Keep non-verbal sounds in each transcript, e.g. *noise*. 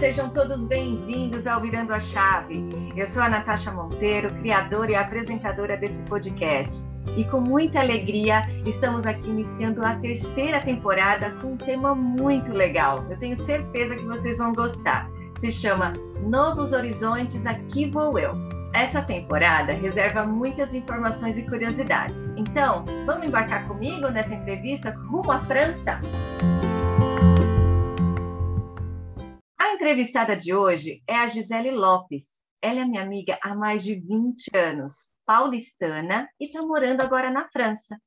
sejam todos bem-vindos ao Virando a Chave. Eu sou a Natasha Monteiro, criadora e apresentadora desse podcast. E com muita alegria, estamos aqui iniciando a terceira temporada com um tema muito legal. Eu tenho certeza que vocês vão gostar. Se chama Novos Horizontes, Aqui Vou Eu. Essa temporada reserva muitas informações e curiosidades. Então, vamos embarcar comigo nessa entrevista rumo à França? Entrevistada de hoje é a Gisele Lopes. Ela é minha amiga há mais de 20 anos, paulistana e está morando agora na França.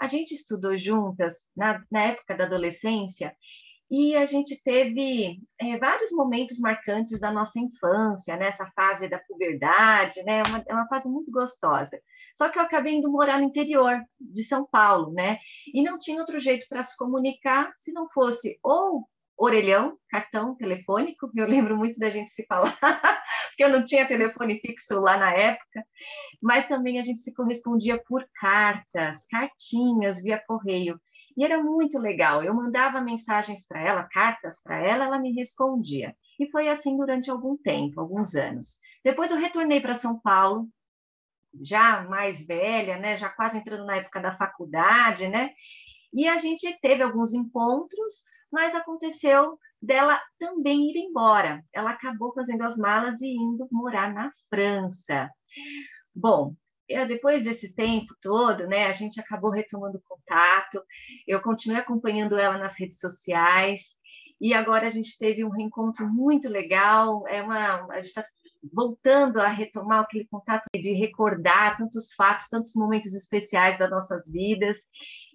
A gente estudou juntas na, na época da adolescência e a gente teve é, vários momentos marcantes da nossa infância, nessa né? fase da puberdade, né? Uma, é uma fase muito gostosa. Só que eu acabei indo morar no interior de São Paulo, né? E não tinha outro jeito para se comunicar se não fosse ou orelhão, cartão telefônico, eu lembro muito da gente se falar, *laughs* porque eu não tinha telefone fixo lá na época, mas também a gente se correspondia por cartas, cartinhas via correio. E era muito legal. Eu mandava mensagens para ela, cartas para ela, ela me respondia. E foi assim durante algum tempo, alguns anos. Depois eu retornei para São Paulo, já mais velha, né, já quase entrando na época da faculdade, né? E a gente teve alguns encontros, mas aconteceu dela também ir embora. Ela acabou fazendo as malas e indo morar na França. Bom, depois desse tempo todo, né, a gente acabou retomando contato. Eu continuei acompanhando ela nas redes sociais e agora a gente teve um reencontro muito legal. É uma, a gente está voltando a retomar aquele contato de recordar tantos fatos, tantos momentos especiais das nossas vidas,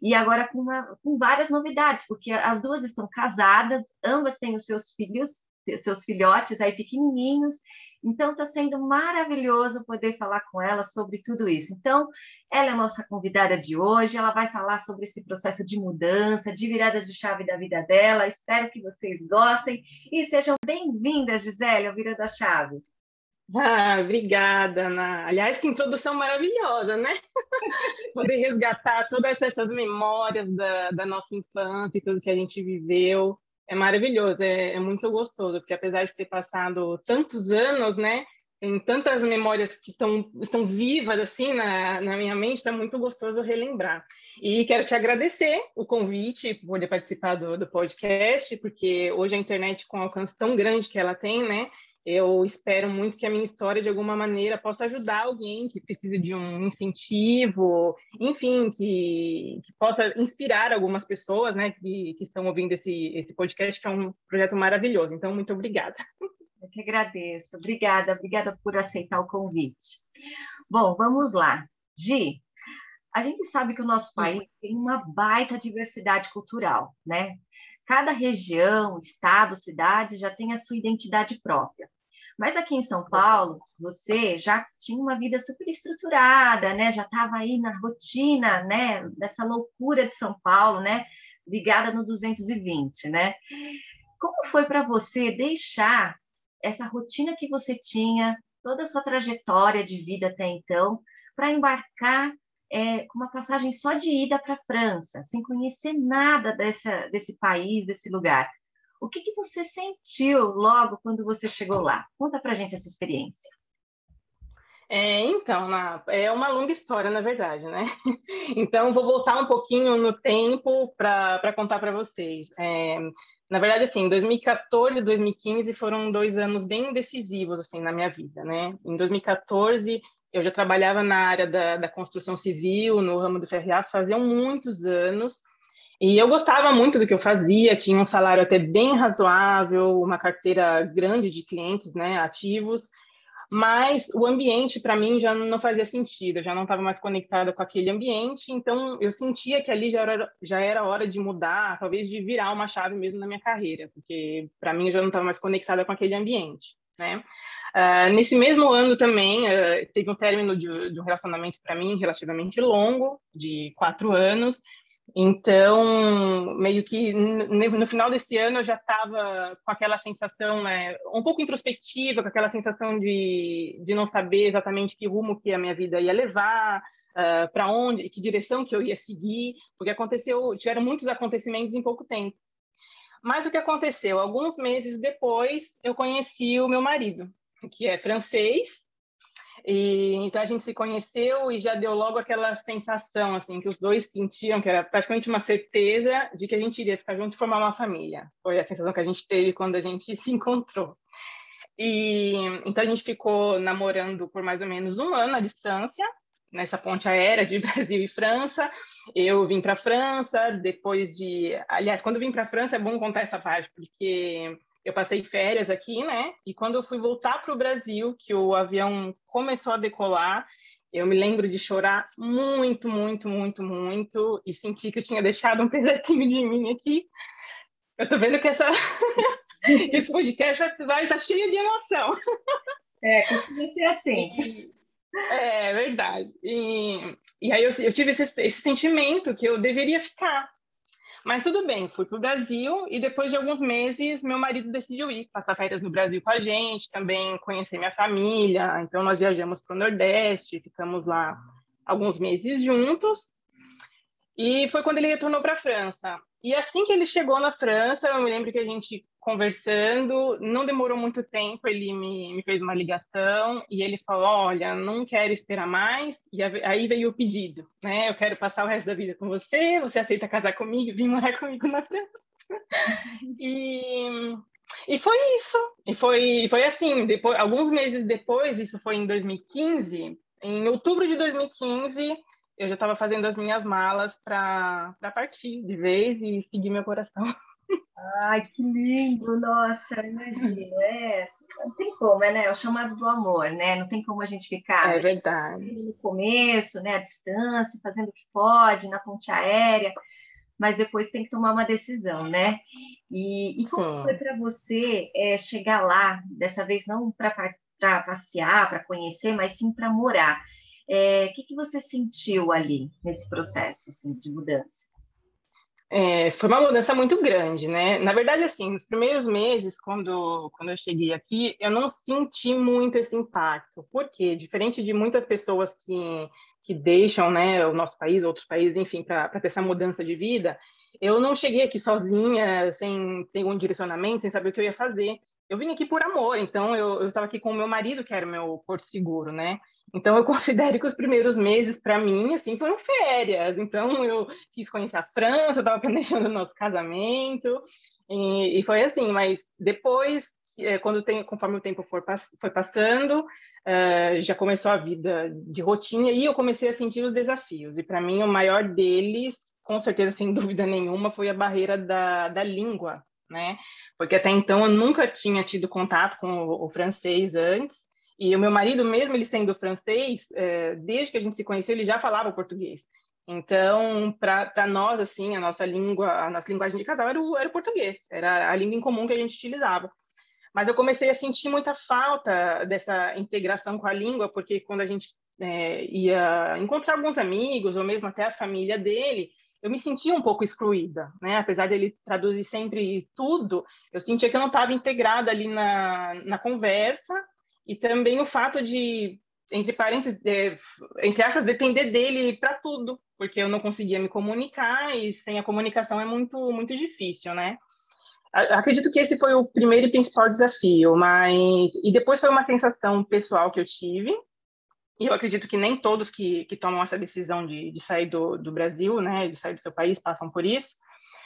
e agora com, uma, com várias novidades, porque as duas estão casadas, ambas têm os seus filhos, seus filhotes aí pequenininhos, então está sendo maravilhoso poder falar com ela sobre tudo isso. Então, ela é nossa convidada de hoje, ela vai falar sobre esse processo de mudança, de viradas de chave da vida dela. Espero que vocês gostem e sejam bem-vindas, Gisele, ao Virando a Chave. Ah, obrigada, Ana. Aliás, que introdução maravilhosa, né? *laughs* Poder resgatar todas essas memórias da, da, nossa infância e tudo que a gente viveu. É maravilhoso, é, é, muito gostoso, porque apesar de ter passado tantos anos, né? Tem tantas memórias que estão, estão vivas assim na, na minha mente, está muito gostoso relembrar. E quero te agradecer o convite por poder participar do, do podcast, porque hoje a internet, com alcance tão grande que ela tem, né? Eu espero muito que a minha história, de alguma maneira, possa ajudar alguém que precisa de um incentivo, enfim, que, que possa inspirar algumas pessoas né, que, que estão ouvindo esse, esse podcast, que é um projeto maravilhoso. Então, muito obrigada. Eu que agradeço. Obrigada, obrigada por aceitar o convite. Bom, vamos lá. Gi, a gente sabe que o nosso país tem uma baita diversidade cultural, né? Cada região, estado, cidade já tem a sua identidade própria. Mas aqui em São Paulo, você já tinha uma vida super estruturada, né? Já estava aí na rotina, né? Dessa loucura de São Paulo, né? Ligada no 220, né? Como foi para você deixar essa rotina que você tinha, toda a sua trajetória de vida até então, para embarcar é, com uma passagem só de ida para a França, sem conhecer nada dessa, desse país, desse lugar? O que, que você sentiu logo quando você chegou lá? Conta para gente essa experiência. É, então, na, é uma longa história, na verdade, né? *laughs* Então, vou voltar um pouquinho no tempo para contar para vocês. É, na verdade, assim, 2014 e 2015 foram dois anos bem decisivos, assim, na minha vida, né? Em 2014, eu já trabalhava na área da, da construção civil, no ramo do ferro faziam muitos anos, e eu gostava muito do que eu fazia, tinha um salário até bem razoável, uma carteira grande de clientes né, ativos, mas o ambiente para mim já não fazia sentido, eu já não estava mais conectada com aquele ambiente, então eu sentia que ali já era, já era hora de mudar, talvez de virar uma chave mesmo na minha carreira, porque para mim eu já não estava mais conectada com aquele ambiente. Né? Uh, nesse mesmo ano também uh, teve um término de, de um relacionamento para mim relativamente longo, de quatro anos, então, meio que no final desse ano eu já estava com aquela sensação, né, um pouco introspectiva, com aquela sensação de, de não saber exatamente que rumo que a minha vida ia levar, uh, ah, para onde, que direção que eu ia seguir, porque aconteceu, tiveram muitos acontecimentos em pouco tempo. Mas o que aconteceu? Alguns meses depois, eu conheci o meu marido, que é francês, e então a gente se conheceu e já deu logo aquela sensação assim que os dois sentiam que era praticamente uma certeza de que a gente iria ficar junto e formar uma família. Foi a sensação que a gente teve quando a gente se encontrou. E então a gente ficou namorando por mais ou menos um ano à distância nessa ponte aérea de *laughs* Brasil e França. Eu vim para França depois de, aliás, quando vim para França é bom contar essa parte porque eu passei férias aqui, né? E quando eu fui voltar para o Brasil, que o avião começou a decolar, eu me lembro de chorar muito, muito, muito, muito e sentir que eu tinha deixado um *laughs* pedacinho de mim aqui. Eu tô vendo que essa *laughs* esse podcast vai estar tá cheio de emoção. É, costuma ser assim. É verdade. E, e aí eu, eu tive esse, esse sentimento que eu deveria ficar, mas tudo bem, fui para o Brasil e depois de alguns meses meu marido decidiu ir passar férias no Brasil com a gente, também conhecer minha família. Então nós viajamos para o Nordeste, ficamos lá alguns meses juntos. E foi quando ele retornou para a França. E assim que ele chegou na França, eu me lembro que a gente conversando, não demorou muito tempo, ele me, me fez uma ligação e ele falou, olha, não quero esperar mais, e aí veio o pedido, né, eu quero passar o resto da vida com você, você aceita casar comigo, vir morar comigo na França? *laughs* e, e foi isso, e foi, foi assim, depois, alguns meses depois, isso foi em 2015, em outubro de 2015, eu já estava fazendo as minhas malas para partir de vez e seguir meu coração. *laughs* Ai, que lindo! Nossa, imagino. É, não tem como, é, né? É o chamado do amor, né? Não tem como a gente ficar é verdade. no começo, né? À distância, fazendo o que pode, na ponte aérea, mas depois tem que tomar uma decisão, né? E, e como Sim. foi para você é, chegar lá, dessa vez não para passear, para conhecer, mas sim para morar? O é, que, que você sentiu ali nesse processo assim, de mudança? É, foi uma mudança muito grande, né? Na verdade, assim, nos primeiros meses, quando, quando eu cheguei aqui, eu não senti muito esse impacto. Porque, diferente de muitas pessoas que, que deixam né, o nosso país, outros países, enfim, para ter essa mudança de vida, eu não cheguei aqui sozinha, sem ter um direcionamento, sem saber o que eu ia fazer. Eu vim aqui por amor, então eu estava aqui com o meu marido, que era o meu porto seguro, né? Então, eu *laughs* considero que os primeiros meses, para mim, assim, foram férias. Então, eu quis conhecer a França, eu estava *laughs* planejando o nosso casamento, e, e, foi assim. Mas depois, é, quando tem, conforme o tempo for, foi passando, uh, já começou a vida de rotina, e eu comecei a sentir os desafios. E, para mim, o maior deles, com certeza, sem *laughs* dúvida nenhuma, foi a barreira da, da língua, né? Porque até então eu nunca tinha tido contato com o, o francês antes, e o meu marido, mesmo ele sendo francês, é, desde que a gente se conheceu, ele já falava português. Então, para nós, assim, a nossa língua, a nossa linguagem de casal era o, era o português, era a língua em comum que a gente utilizava. Mas eu comecei a sentir muita falta dessa integração com a língua, porque quando a gente é, ia encontrar alguns amigos, ou mesmo até a família dele, eu me sentia um pouco excluída, né? Apesar de ele traduzir sempre tudo, eu sentia que eu não estava integrada ali na, na conversa e também o fato de, entre parênteses, é, entre aspas, depender dele para tudo, porque eu não conseguia me comunicar e sem a comunicação é muito, muito difícil, né? Acredito que esse foi o primeiro e principal desafio, mas e depois foi uma sensação pessoal que eu tive. E eu acredito que nem todos que, que tomam essa decisão de, de sair do, do Brasil, né, de sair do seu país, passam por isso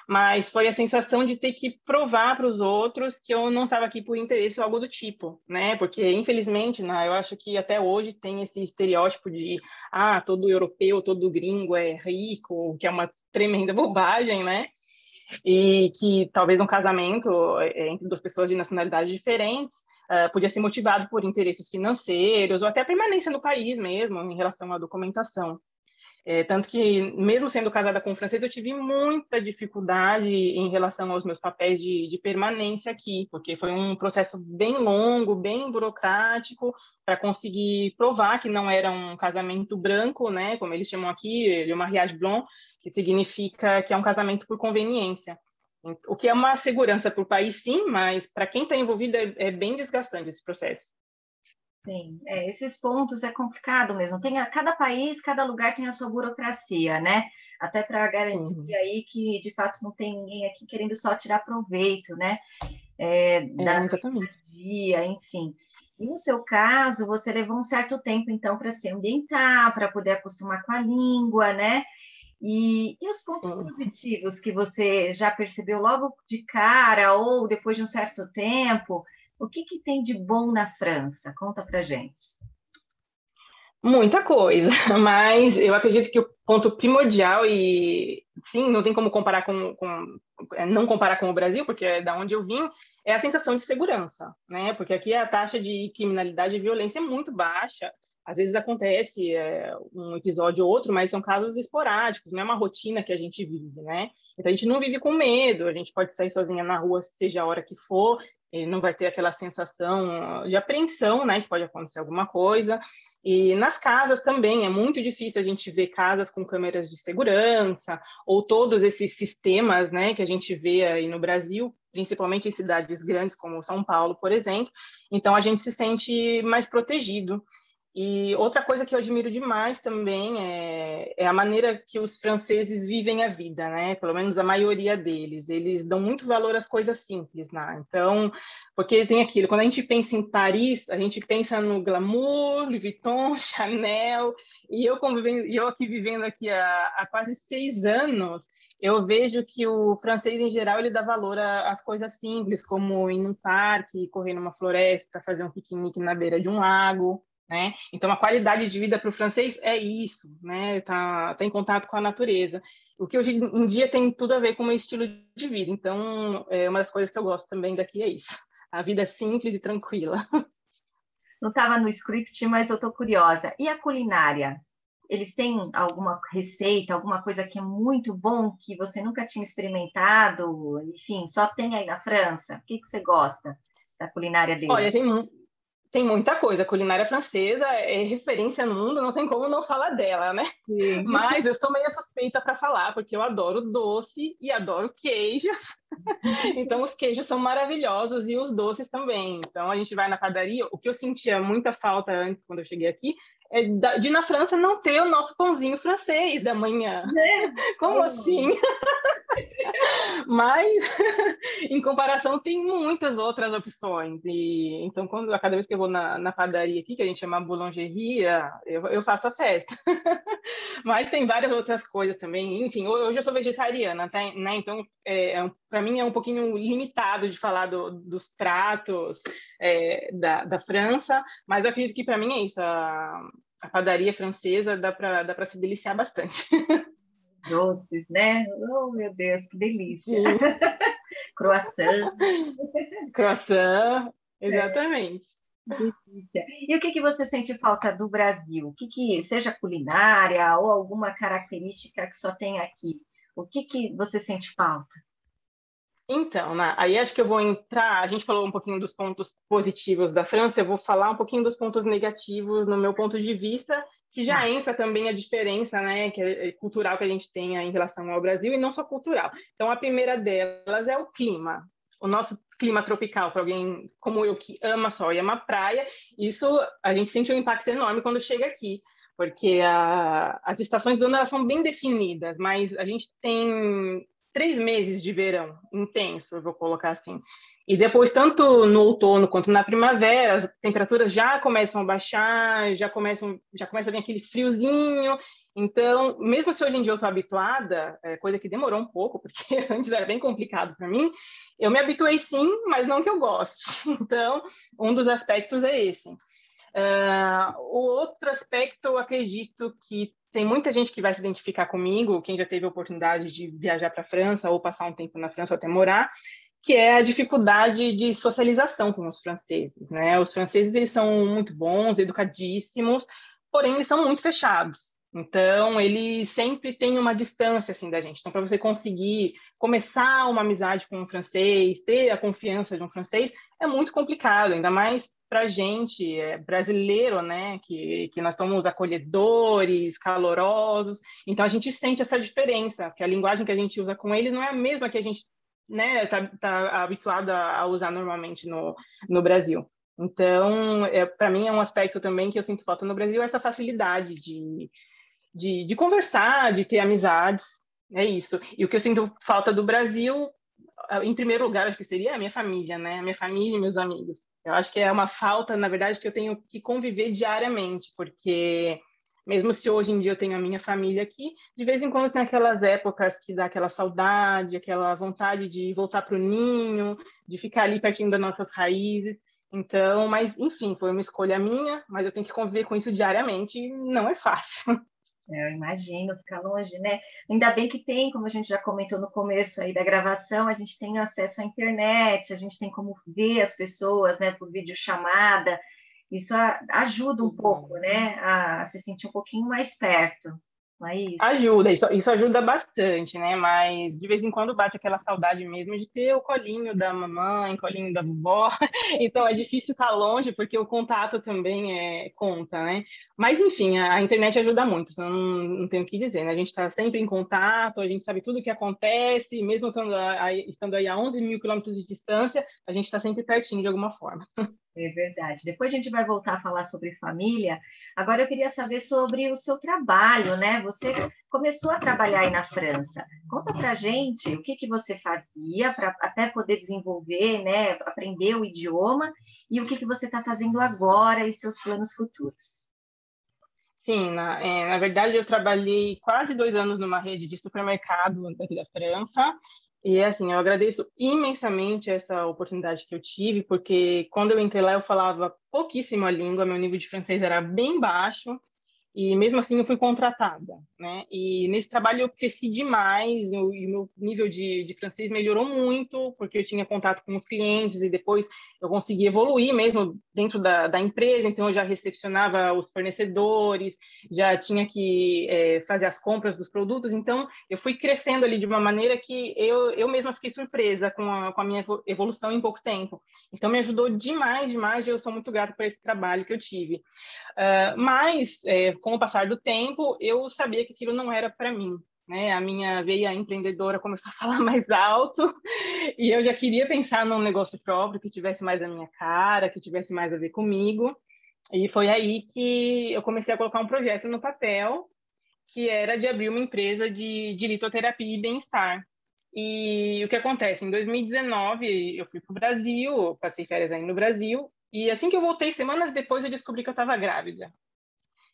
mas foi a sensação de ter que provar para os outros que eu não estava aqui por interesse ou algo do tipo, né? Porque, infelizmente, né, eu acho que até hoje tem esse estereótipo de ah, todo europeu, todo gringo é rico, que é uma tremenda *laughs* bobagem, né? E que talvez um casamento é, entre duas pessoas de nacionalidades diferentes uh, podia ser motivado por interesses financeiros ou até permanência no país mesmo, em relação à documentação. É, tanto que, mesmo sendo casada com um francês, eu tive muita dificuldade em relação aos meus papéis de, de permanência aqui, porque foi um processo bem longo, bem burocrático, para conseguir provar que não era um casamento branco, né, como eles chamam aqui, le mariage blanc, que significa que é um casamento por conveniência. O que é uma segurança para o país, sim, mas para quem está envolvido é, é bem desgastante esse processo. Sim, é, esses pontos é complicado mesmo. Tem a, cada país, cada lugar tem a sua burocracia, né? Até para garantir Sim. aí que de fato não tem ninguém aqui querendo só tirar proveito, né? É, é da dia, enfim. E no seu caso, você levou um certo tempo então para se ambientar, para poder acostumar com a língua, né? E, e os pontos Sim. positivos que você já percebeu logo de cara ou depois de um certo tempo? O que, que tem de bom na França? Conta para gente. Muita coisa, *laughs* mas eu acredito que o ponto primordial e sim, não tem como comparar com, com é, não comparar com o Brasil, porque é da onde eu vim, é a sensação de segurança, né? Porque aqui a taxa de criminalidade e violência é muito baixa. Às vezes acontece é, um episódio ou outro, mas são casos esporádicos, não é uma rotina que a gente vive, né? Então a gente não vive com medo, a gente pode sair sozinha na rua, seja a hora que for, ele não vai ter aquela sensação de apreensão, né, que pode acontecer alguma coisa. E nas casas também é muito difícil a gente ver casas com câmeras de segurança ou todos esses sistemas, né, que a gente vê aí no Brasil, principalmente em cidades grandes como São Paulo, por exemplo. Então a gente se sente mais protegido. E outra coisa que eu admiro demais também é, é, a maneira que os franceses vivem a vida, né? Pelo menos a maioria deles. Eles dão muito valor às coisas simples, né? Então, porque tem aquilo, quando a gente pensa em Paris, a gente pensa no glamour, Louis Vuitton, *laughs* Chanel, e eu, convivendo, eu aqui vivendo aqui há, há quase seis anos, eu vejo que o francês, em geral, ele dá valor às coisas simples, como ir num parque, correr numa floresta, fazer um piquenique na beira de um lago, né? Então, a qualidade de vida para o francês é isso, né? Tá, tá em contato com a natureza. O que hoje em dia tem tudo a ver com o meu estilo de vida. Então, é uma das coisas que eu gosto também daqui é isso. A vida simples e tranquila. Não estava no script, mas eu estou curiosa. E a culinária? Eles têm alguma receita, alguma coisa que é muito bom que você nunca tinha experimentado? Enfim, só tem aí na França? O que, que você gosta da culinária deles? Olha, tem, tem muita coisa. A culinária francesa é referência no mundo, não tem como não falar dela, né? Sim. Mas eu sou meio suspeita para falar, porque eu adoro doce e adoro queijos. *laughs* então, os queijos são maravilhosos e os doces também. Então, a gente vai na padaria. O que eu sentia muita falta antes, quando eu cheguei aqui, de na França não ter o nosso pãozinho francês da manhã. É. Como assim? *laughs* Mas, *laughs* em comparação, tem muitas outras opções. E então, quando cada vez que eu vou na, na padaria aqui, que a gente chama boulangerie, eu, eu faço a festa. *laughs* Mas tem várias outras coisas também. Enfim, hoje eu sou vegetariana, tá, né? Então, é, é para mim é um pouquinho limitado de falar do, dos pratos é, da, da França, mas eu acredito que para mim é isso. A, a padaria francesa dá para dá se deliciar bastante. *laughs* Doces, né? Oh, meu Deus, que delícia! *laughs* Croissant. Croissant, exatamente. É. E o que, que você sente falta do Brasil? O que, que seja culinária ou alguma característica que só tem aqui? O que, que você sente falta? Então, né, aí acho que eu vou entrar. A gente falou um pouquinho dos pontos positivos da França, eu vou falar um pouquinho dos pontos negativos no meu ponto de vista, que já tá. entra também a diferença né, que é cultural que a gente tem em relação ao Brasil, e não só cultural. Então, a primeira delas é o clima. O nosso clima tropical, para alguém como eu que ama sol e ama praia, isso a gente sente um impacto enorme quando chega aqui porque a, as estações do ano são bem definidas, mas a gente tem três meses de verão intenso, eu vou colocar assim. E depois, tanto no outono quanto na primavera, as temperaturas já começam a baixar, já começam, já começa a vir aquele friozinho. Então, mesmo se hoje em dia eu estou habituada, é, coisa que demorou um pouco, porque *laughs* antes era bem complicado para mim, eu me habituei sim, mas não que eu goste. *laughs* Então, um dos aspectos é esse. Uh, o outro aspecto, eu acredito que tem muita gente que vai se identificar comigo, quem já teve a oportunidade de viajar para a França ou passar um tempo na França ou até morar, que é a dificuldade de socialização com os franceses, né? Os franceses eles são muito bons, educadíssimos, porém eles são muito fechados. Então, eles sempre têm uma distância assim da gente. Então, para você conseguir começar uma amizade com um francês, ter a confiança de um francês, é muito complicado, ainda mais para gente é, brasileiro, né, que, que nós somos acolhedores, calorosos, então a gente sente essa diferença, que a linguagem que a gente usa com eles não é a mesma que a gente né, tá, tá habituado a usar normalmente no, no Brasil. Então, é, para mim é um aspecto também que eu sinto falta no Brasil, essa facilidade de, de, de conversar, de ter amizades, é isso. E o que eu sinto falta do Brasil, em primeiro lugar, acho que seria a minha família, né? A minha família e meus amigos. Eu acho que é uma falta, na verdade, que eu tenho que conviver diariamente, porque mesmo se hoje em dia eu tenho a minha família aqui, de vez em quando tem aquelas épocas que dá aquela saudade, aquela vontade de voltar para o ninho, de ficar ali pertinho das nossas raízes. Então, mas enfim, foi uma escolha minha, mas eu tenho que conviver com isso diariamente e não é fácil. *laughs* É, eu imagino, ficar longe, né? Ainda bem que tem, como a gente já comentou no começo aí da gravação, a gente tem acesso à internet, a gente tem como ver as pessoas, né, por videochamada. Isso ajuda um pouco, né, a se sentir um pouquinho mais perto. É ajuda, isso, isso ajuda bastante, né? Mas de vez em quando bate aquela saudade mesmo de ter o colinho da mamãe, colinho da vovó. *laughs* Então é difícil estar longe porque o contato também é conta, né? Mas enfim, a, a internet ajuda muito, não, não tenho o que dizer, né? A gente está sempre em contato, a gente sabe tudo o que acontece, mesmo estando, aí, estando aí a 11 mil quilômetros de distância, a gente está sempre pertinho de alguma forma. *laughs* É verdade. Depois a gente vai voltar a falar sobre família. Agora eu queria saber sobre o seu trabalho, né? Você começou a trabalhar aí na França. Conta pra gente o que, que você fazia para até poder desenvolver, né? Aprender o idioma e o que, que você está fazendo agora e seus planos futuros. Sim, na, é, na verdade eu trabalhei quase dois anos numa rede de supermercado daqui da França e assim, eu agradeço imensamente essa oportunidade que eu tive, porque quando eu entrei lá eu falava pouquíssimo a língua, meu nível de francês era bem baixo, e mesmo assim eu fui contratada, né? E nesse trabalho eu cresci demais, e o meu nível de, de francês melhorou muito, porque eu tinha contato com os clientes e depois eu consegui evoluir mesmo dentro da, da empresa, então eu já recepcionava os fornecedores, já tinha que é, fazer as compras dos produtos, então eu fui crescendo ali de uma maneira que eu, eu mesma fiquei surpresa com a, com a minha evolução em pouco tempo. Então me ajudou demais, demais, e eu sou muito grata por esse trabalho que eu tive. Uh, mas, é, com o passar do tempo, eu sabia que aquilo não era para mim. Né? A minha veia empreendedora começou a *laughs* falar mais alto e eu já queria pensar num negócio próprio que tivesse mais a minha cara, que tivesse mais a ver comigo. E foi aí que eu comecei a colocar um projeto no papel, que era de abrir uma empresa de, de litoterapia e bem-estar. E o que acontece? Em 2019, eu fui para o Brasil, passei férias aí no Brasil, e assim que eu voltei, semanas depois, eu descobri que eu estava grávida.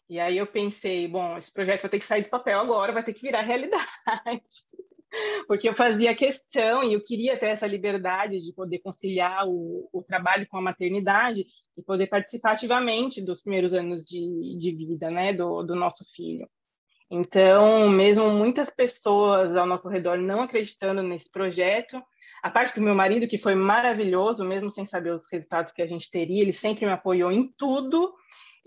E aí eu pensei, bom, esse projeto vai ter que sair do papel agora, vai ter que virar realidade. *laughs* Porque eu fazia questão e eu queria ter essa liberdade de poder conciliar o, o trabalho com a maternidade e poder participar ativamente dos primeiros anos de, de vida, né, do, do nosso filho. Então, mesmo muitas pessoas ao nosso redor não acreditando nesse projeto, a parte do meu marido, que foi maravilhoso, mesmo sem saber os resultados que a gente teria, ele sempre me apoiou em tudo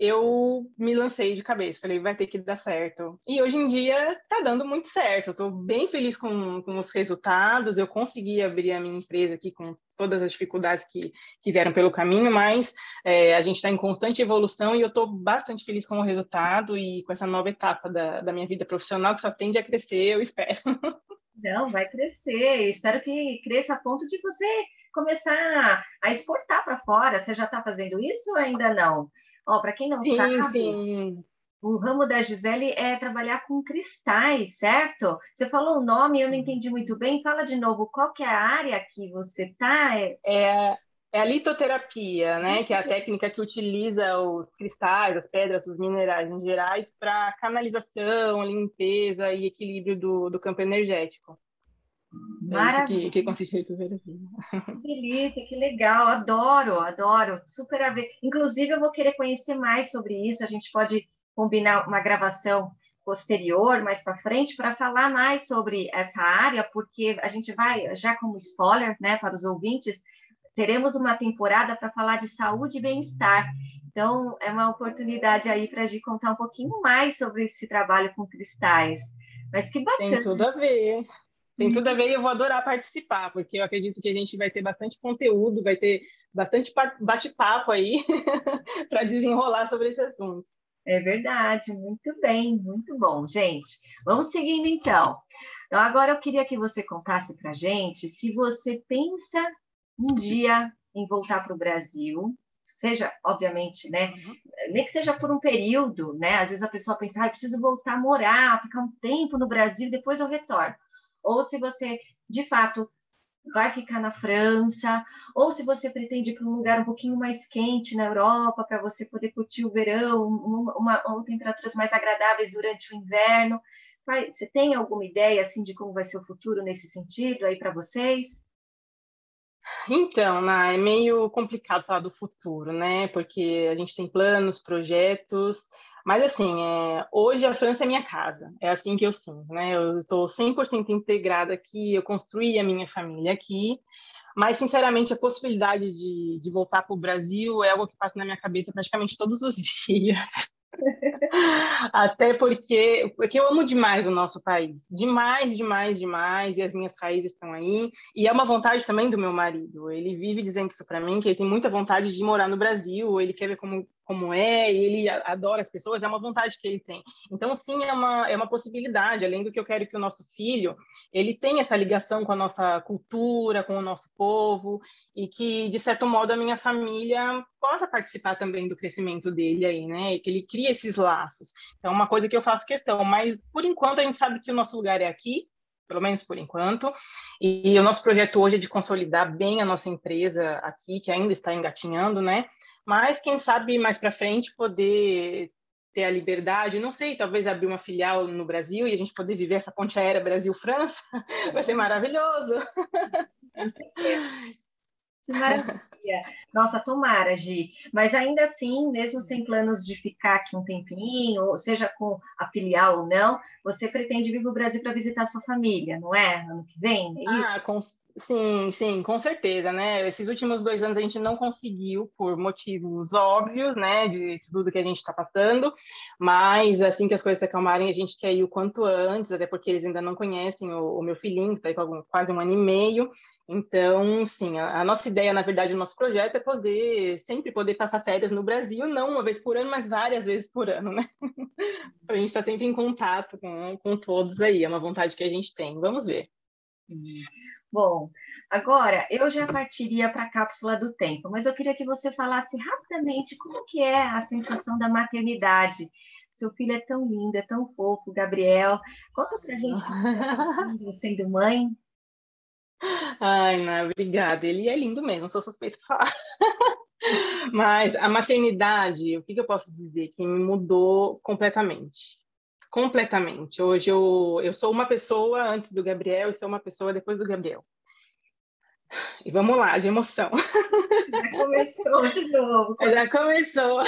eu me lancei de cabeça, falei, vai ter que dar certo. E hoje em dia tá dando muito certo, tô bem feliz com, com os resultados, eu consegui abrir a minha empresa aqui com todas as dificuldades que, que vieram pelo caminho, mas é, a gente está em constante evolução e eu estou bastante feliz com o resultado e com essa nova etapa da, da minha vida profissional que só tende a crescer, eu espero. *laughs* Não, vai crescer. Espero que cresça a ponto de você começar a exportar para fora. Você já está fazendo isso ou ainda não? Ó, para quem não sim, sabe, sim. o ramo da Gisele é trabalhar com cristais, certo? Você falou o nome, eu não entendi muito bem. Fala de novo, qual que é a área que você está? É... é... É a litoterapia, né? Que é a técnica que utiliza os cristais, as pedras, os minerais em gerais para canalização, limpeza e equilíbrio do, do campo energético. Maravilha. É que, que consiste a litoterapia. Que delícia, que legal, adoro, adoro, super a ver. Inclusive, eu vou querer conhecer mais sobre isso. A gente pode combinar uma gravação posterior, mais para frente, para falar mais sobre essa área, porque a gente vai, já como spoiler, né, para os ouvintes, teremos uma temporada para falar de saúde e bem-estar. Então, é uma oportunidade aí para a gente contar um pouquinho mais sobre esse trabalho com cristais. Mas que bacana. Tem tudo a ver. Tem tudo a ver e eu vou adorar participar, porque eu acredito que a gente vai ter bastante conteúdo, vai ter bastante bate-papo aí *laughs* para desenrolar sobre esse assunto. É verdade, muito bem, muito bom. Gente, vamos seguindo então. Então, agora eu queria que você contasse para gente se você pensa um dia em voltar para o Brasil, seja, obviamente, né? Uhum. Nem que seja por um período, né? Às vezes a pessoa pensa, ah, eu preciso voltar a morar, ficar um tempo no Brasil, depois eu retorno. Ou se você, de fato, vai ficar na França, ou se você pretende ir para um lugar um pouquinho mais quente na Europa, para você poder curtir o verão, uma, uma, uma, temperaturas mais agradáveis durante o inverno. Você tem alguma ideia assim de como vai ser o futuro nesse sentido aí para vocês? Então, é meio complicado falar do futuro, né? Porque a gente tem planos, projetos, mas assim, é, hoje a França é minha casa, é assim que eu sinto, né? Eu estou 100% integrada aqui, eu construí a minha família aqui, mas sinceramente a possibilidade de, de voltar para o Brasil é algo que passa na minha cabeça praticamente todos os *laughs* dias. Até porque, porque eu amo demais o nosso país, demais, demais, demais, e as minhas raízes estão aí. E é uma vontade também do meu marido. Ele vive dizendo isso para mim, que ele tem muita vontade de morar no Brasil, ele quer ver como como é, e ele adora as pessoas, é uma vontade que ele tem. Então, sim, é uma, é uma possibilidade, além do que eu quero que o nosso filho, ele tenha essa ligação com a nossa cultura, com o nosso povo, e que, de certo modo, a minha família possa participar também do crescimento dele aí, né, e que ele crie esses laços. Então, é uma coisa que eu faço questão, mas, por enquanto, a gente sabe que o nosso lugar é aqui, pelo menos por enquanto. E, e, o nosso projeto hoje é de consolidar bem a nossa empresa aqui, que ainda está engatinhando, né? Mas quem sabe mais para frente poder ter a liberdade, não sei, talvez abrir uma filial no Brasil e a gente poder viver essa ponte aérea Brasil-França, *laughs* vai ser maravilhoso. *laughs* Maravilha. Nossa, tomara, Gi. Mas ainda assim, mesmo sem planos de ficar aqui um tempinho, ou seja com a filial ou não, você pretende vir para o Brasil para visitar sua família, não é? Ano que vem? É ah, com, Sim, sim, com certeza, né? Esses últimos dois anos a gente não conseguiu, por motivos óbvios, né, de tudo que a gente está passando, mas assim que as coisas se acalmarem, a gente quer ir o quanto antes, até porque eles ainda não conhecem o, o meu filhinho, que está aí com algum, quase um ano e meio. Então, sim, a, a, nossa ideia, na verdade, o nosso projeto é poder, sempre poder passar férias no Brasil, não uma vez por ano, mas várias vezes por ano, né? *laughs* a gente estar tá sempre em contato com, com todos aí, é uma vontade que a gente tem. Vamos ver. Bom, agora eu já partiria para a cápsula do tempo, mas eu queria que você falasse rapidamente como que é a sensação da maternidade. Seu filho é tão lindo, é tão fofo, Gabriel. Conta para a gente como é *laughs* sendo mãe. Ai, não, obrigada. Ele é lindo mesmo, sou suspeito de falar. *laughs* Mas a maternidade, o que, que eu posso dizer? Que me mudou completamente completamente. Hoje eu, eu sou uma pessoa antes do Gabriel e sou uma pessoa depois do Gabriel. E vamos lá, de emoção. Já começou de novo. *laughs* Já começou.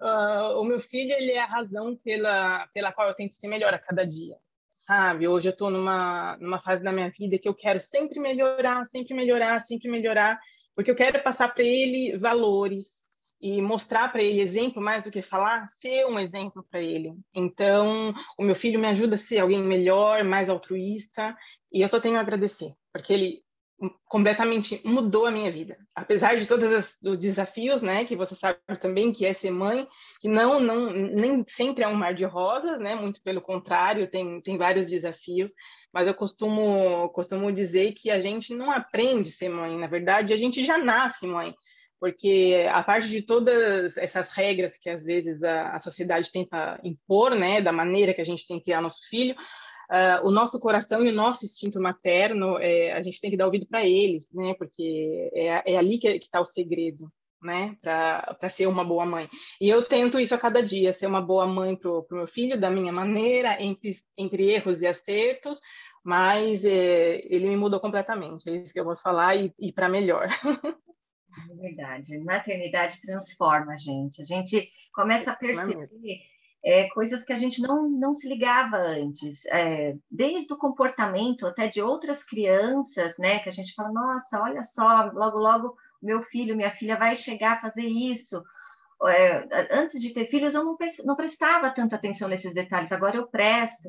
uh, *laughs* o meu filho, ele é a razão pela, pela qual eu tento ser melhor a cada dia, sabe? Hoje eu estou numa, numa fase da minha vida que eu quero sempre melhorar, sempre melhorar, sempre melhorar, porque eu quero passar para ele valores, e mostrar para ele exemplo mais do que falar, ser um exemplo para ele. Então, o meu filho me ajuda a ser alguém melhor, mais altruísta, e eu só tenho a agradecer, porque ele completamente mudou a minha vida. Apesar de todos os desafios, né, que você sabe também que é ser mãe, que não não nem sempre é um mar de rosas, né? Muito pelo contrário, tem tem vários desafios, mas eu costumo costumo dizer que a gente não aprende a ser mãe, na verdade, a gente já nasce mãe porque a parte de todas essas regras que às vezes a, a, sociedade tenta impor, né, da maneira que a gente tem que criar nosso filho, uh, o nosso coração e o nosso instinto materno, é, a gente tem que dar ouvido para eles, né, porque é, é ali que está o segredo, né, para ser uma boa mãe. E eu tento isso a cada dia, ser uma boa mãe para o meu filho, da minha maneira, entre, entre erros e acertos, mas é, ele me mudou completamente, é isso que eu posso falar, e, e para melhor. *laughs* É verdade. Maternidade transforma a gente. A gente começa a perceber é, coisas que a gente não, não se ligava antes, é, desde o comportamento até de outras crianças, né? Que a gente fala, nossa, olha só, logo, logo meu filho, minha filha vai chegar a fazer isso. É, antes de ter filhos, eu não, não prestava tanta atenção nesses detalhes, agora eu presto.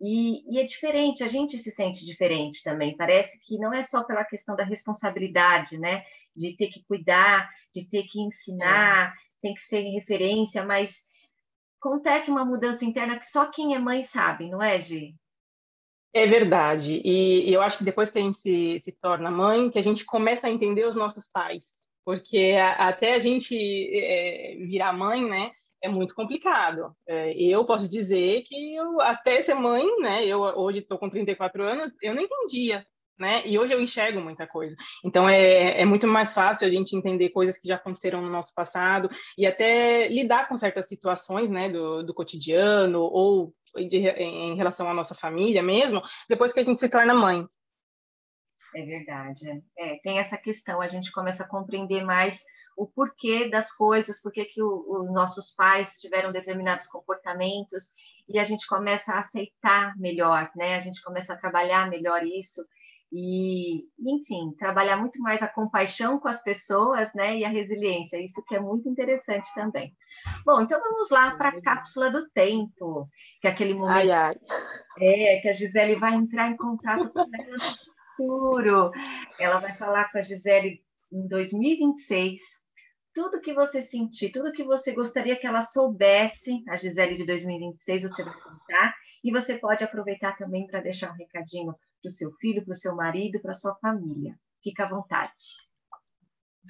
E, e, é diferente, a gente se sente diferente também. Parece que não é só pela questão da responsabilidade, né? De ter que cuidar, de ter que ensinar, é. tem que ser referência, mas acontece uma mudança interna que só quem é mãe sabe, não é, Gi? É verdade. E, e eu acho que depois que a gente se, se torna mãe, que a gente começa a entender os nossos pais porque a, até a gente é, virar mãe, né, é muito complicado. É, eu posso dizer que eu, até ser mãe, né, eu hoje estou com 34 anos, eu não entendia né? E hoje eu enxergo muita coisa. Então é, é muito mais fácil a gente entender coisas que já aconteceram no nosso passado e até lidar com certas situações, né, do, do cotidiano ou de, em relação à nossa família mesmo, depois que a gente se torna mãe. É verdade. É, tem essa questão, a gente começa a compreender mais o porquê das coisas, por que os nossos pais tiveram determinados comportamentos, e a gente começa a aceitar melhor, né? A gente começa a trabalhar melhor isso e, enfim, trabalhar muito mais a compaixão com as pessoas, né, e a resiliência, isso que é muito interessante também. Bom, então vamos lá para a cápsula do tempo, que é aquele momento ai, ai. É, que a Gisele vai entrar em contato com ela no futuro. Ela vai falar com a Gisele em 2026, tudo que você sentir, tudo que você gostaria que ela soubesse, a Gisele de 2026, você vai contar, e você pode aproveitar também para deixar um recadinho para o seu filho, para o seu marido, para a sua família. Fica à vontade.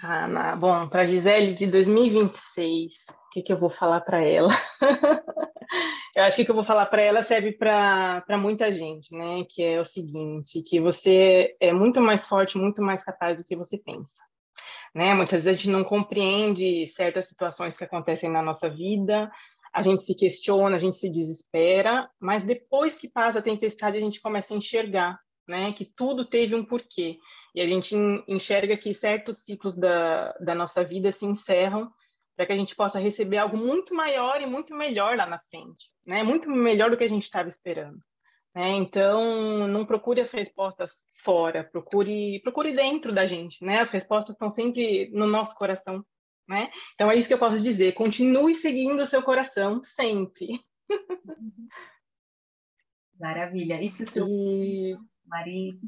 Ana, bom, para a Gisele de 2026, o que, que eu vou falar para ela? *laughs* eu acho que o que eu vou falar para ela serve para muita gente, né? Que é o seguinte, que você é muito mais forte, muito mais capaz do que você pensa. Né? Muitas vezes a gente não compreende certas situações que acontecem na nossa vida, a gente se questiona, a gente se desespera, mas depois que passa a tempestade, a gente começa a enxergar, né, que tudo teve um porquê. E a gente enxerga que certos ciclos da, da nossa vida se encerram para que a gente possa receber algo muito maior e muito melhor lá na frente, né? Muito melhor do que a gente estava esperando. Né? Então, não procure as respostas fora, procure procure dentro da gente, né? As respostas estão sempre no nosso coração né? Então é isso que eu posso dizer. Continue seguindo o seu coração sempre. Maravilha. E para o seu e... marido?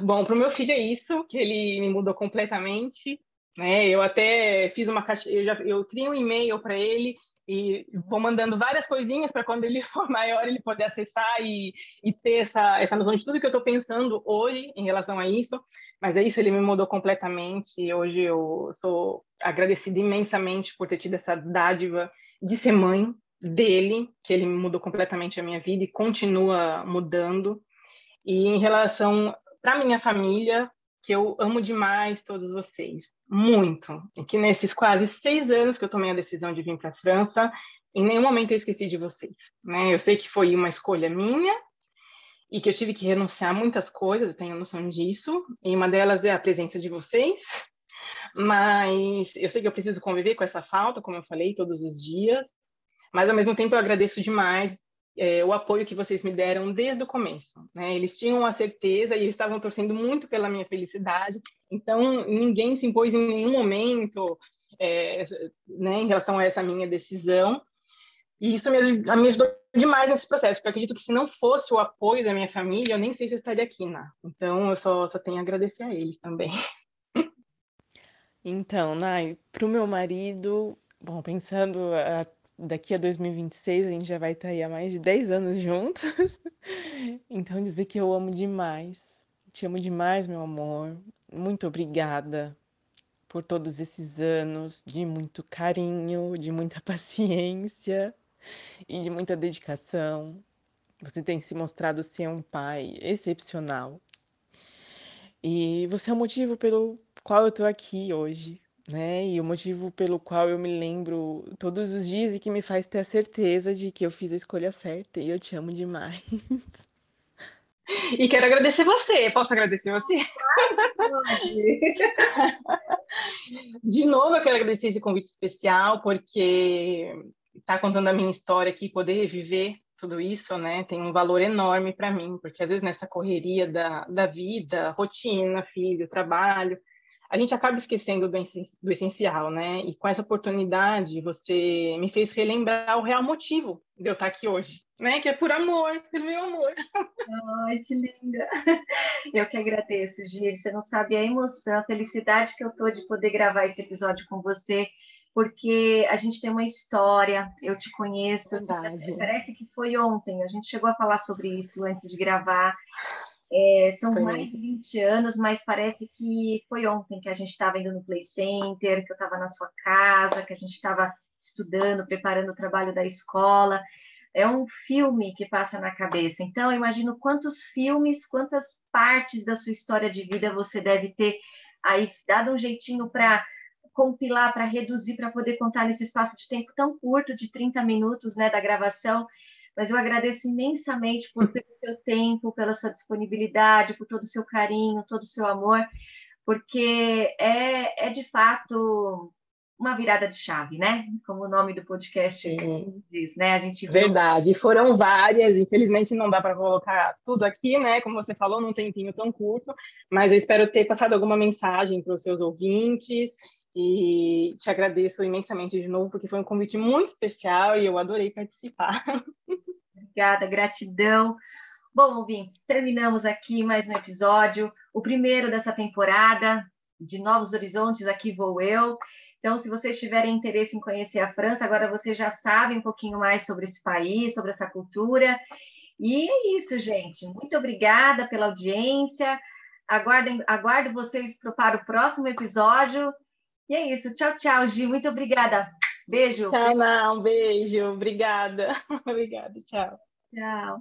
Bom, para o meu filho é isso, que ele me mudou completamente. Né? Eu até fiz uma caixa, eu, já, eu criei um e-mail para ele e vou mandando várias coisinhas para quando ele *laughs* for maior ele poder acessar e, e ter essa, essa noção de tudo que eu estou pensando hoje em relação a isso. Mas é isso, ele me mudou completamente. Hoje eu sou agradecida imensamente por ter tido essa dádiva de ser mãe dele, que ele mudou completamente a minha vida e continua mudando. E em relação para minha família, que eu amo demais todos vocês, muito. E que nesses quase seis anos que eu tomei a decisão de vir para a França, em nenhum momento eu esqueci de vocês. Né? Eu sei que foi uma escolha minha e que eu tive que renunciar a muitas coisas, eu tenho noção disso, e uma delas é a presença de vocês, mas eu sei que eu preciso conviver com essa falta, como eu falei, todos os dias, mas ao mesmo tempo eu agradeço demais é, o apoio que vocês me deram desde o começo. Né? Eles tinham a certeza e estavam torcendo muito pela minha felicidade, então ninguém se impôs em nenhum momento é, né, em relação a essa minha decisão. E isso me, me ajudou demais nesse processo, porque eu acredito que se não fosse o apoio da minha família, eu nem sei se eu estaria aqui, né? Então eu só, só tenho a agradecer a eles também. *laughs* Então, Nai, para o meu marido, bom, pensando a daqui a 2026 a gente já vai estar aí há mais de 10 anos *laughs* juntos. Então dizer que eu amo demais. Te amo demais, meu amor. Muito obrigada por todos esses anos de muito carinho, de muita *laughs* paciência e de muita dedicação. Você tem se mostrado ser um pai excepcional. E você é o motivo pelo qual eu estou aqui hoje, né? E o motivo pelo qual eu me lembro todos os dias e que me faz ter a certeza de que eu fiz a escolha certa e eu te amo demais. E quero agradecer você. Posso agradecer você? De novo, eu quero agradecer esse convite especial, porque estar tá contando a minha história aqui, poder viver tudo isso, né, tem um valor enorme para mim, porque às vezes nessa correria da, da vida, rotina, filho, trabalho, a gente acaba esquecendo do, essencial, né? E com essa oportunidade, você me fez relembrar o real motivo de eu estar aqui hoje, né? Que é por amor, pelo meu amor. Ai, que linda! Eu que agradeço, Gil. Você não sabe a emoção, a felicidade que eu tô de poder gravar esse episódio com você, porque a gente tem uma história, eu te conheço, assim, parece que foi ontem, a gente chegou a falar sobre isso antes de gravar, É, são foi mais de 20 anos, mas parece que foi ontem que a gente estava indo no Play Center, que eu estava na sua casa, que a gente estava estudando, preparando o trabalho da escola. É um filme que passa na cabeça. Então, eu imagino quantos filmes, quantas partes da sua história de vida você deve ter aí dado um jeitinho para compilar, para reduzir, para poder contar nesse espaço de tempo tão curto, de 30 minutos né, da gravação mas eu agradeço imensamente por, *laughs* pelo seu tempo, pela sua disponibilidade, por todo o seu carinho, todo o seu amor, porque é, é de fato uma virada de chave, né? Como o nome do podcast Sim. diz, né? A gente. Verdade, foram várias, infelizmente não dá para colocar tudo aqui, né? Como você falou, num tempinho tão curto, mas eu espero ter passado alguma mensagem para os seus ouvintes e te agradeço imensamente de novo, porque foi um convite muito especial e eu adorei participar. *laughs* Obrigada, gratidão. Bom, ouvintes, terminamos aqui mais um episódio, o primeiro dessa temporada de Novos Horizontes, aqui vou eu. Então, se vocês tiverem interesse em conhecer a França, agora vocês já sabem um pouquinho mais sobre esse país, sobre essa cultura. E é isso, gente. Muito obrigada pela audiência. Aguardem, aguardo vocês para o próximo episódio. E é isso. Tchau, tchau, Gi. Muito obrigada. Beijo. Tchau, não. Beijo. Obrigada. *laughs* Obrigada. Tchau. Tchau.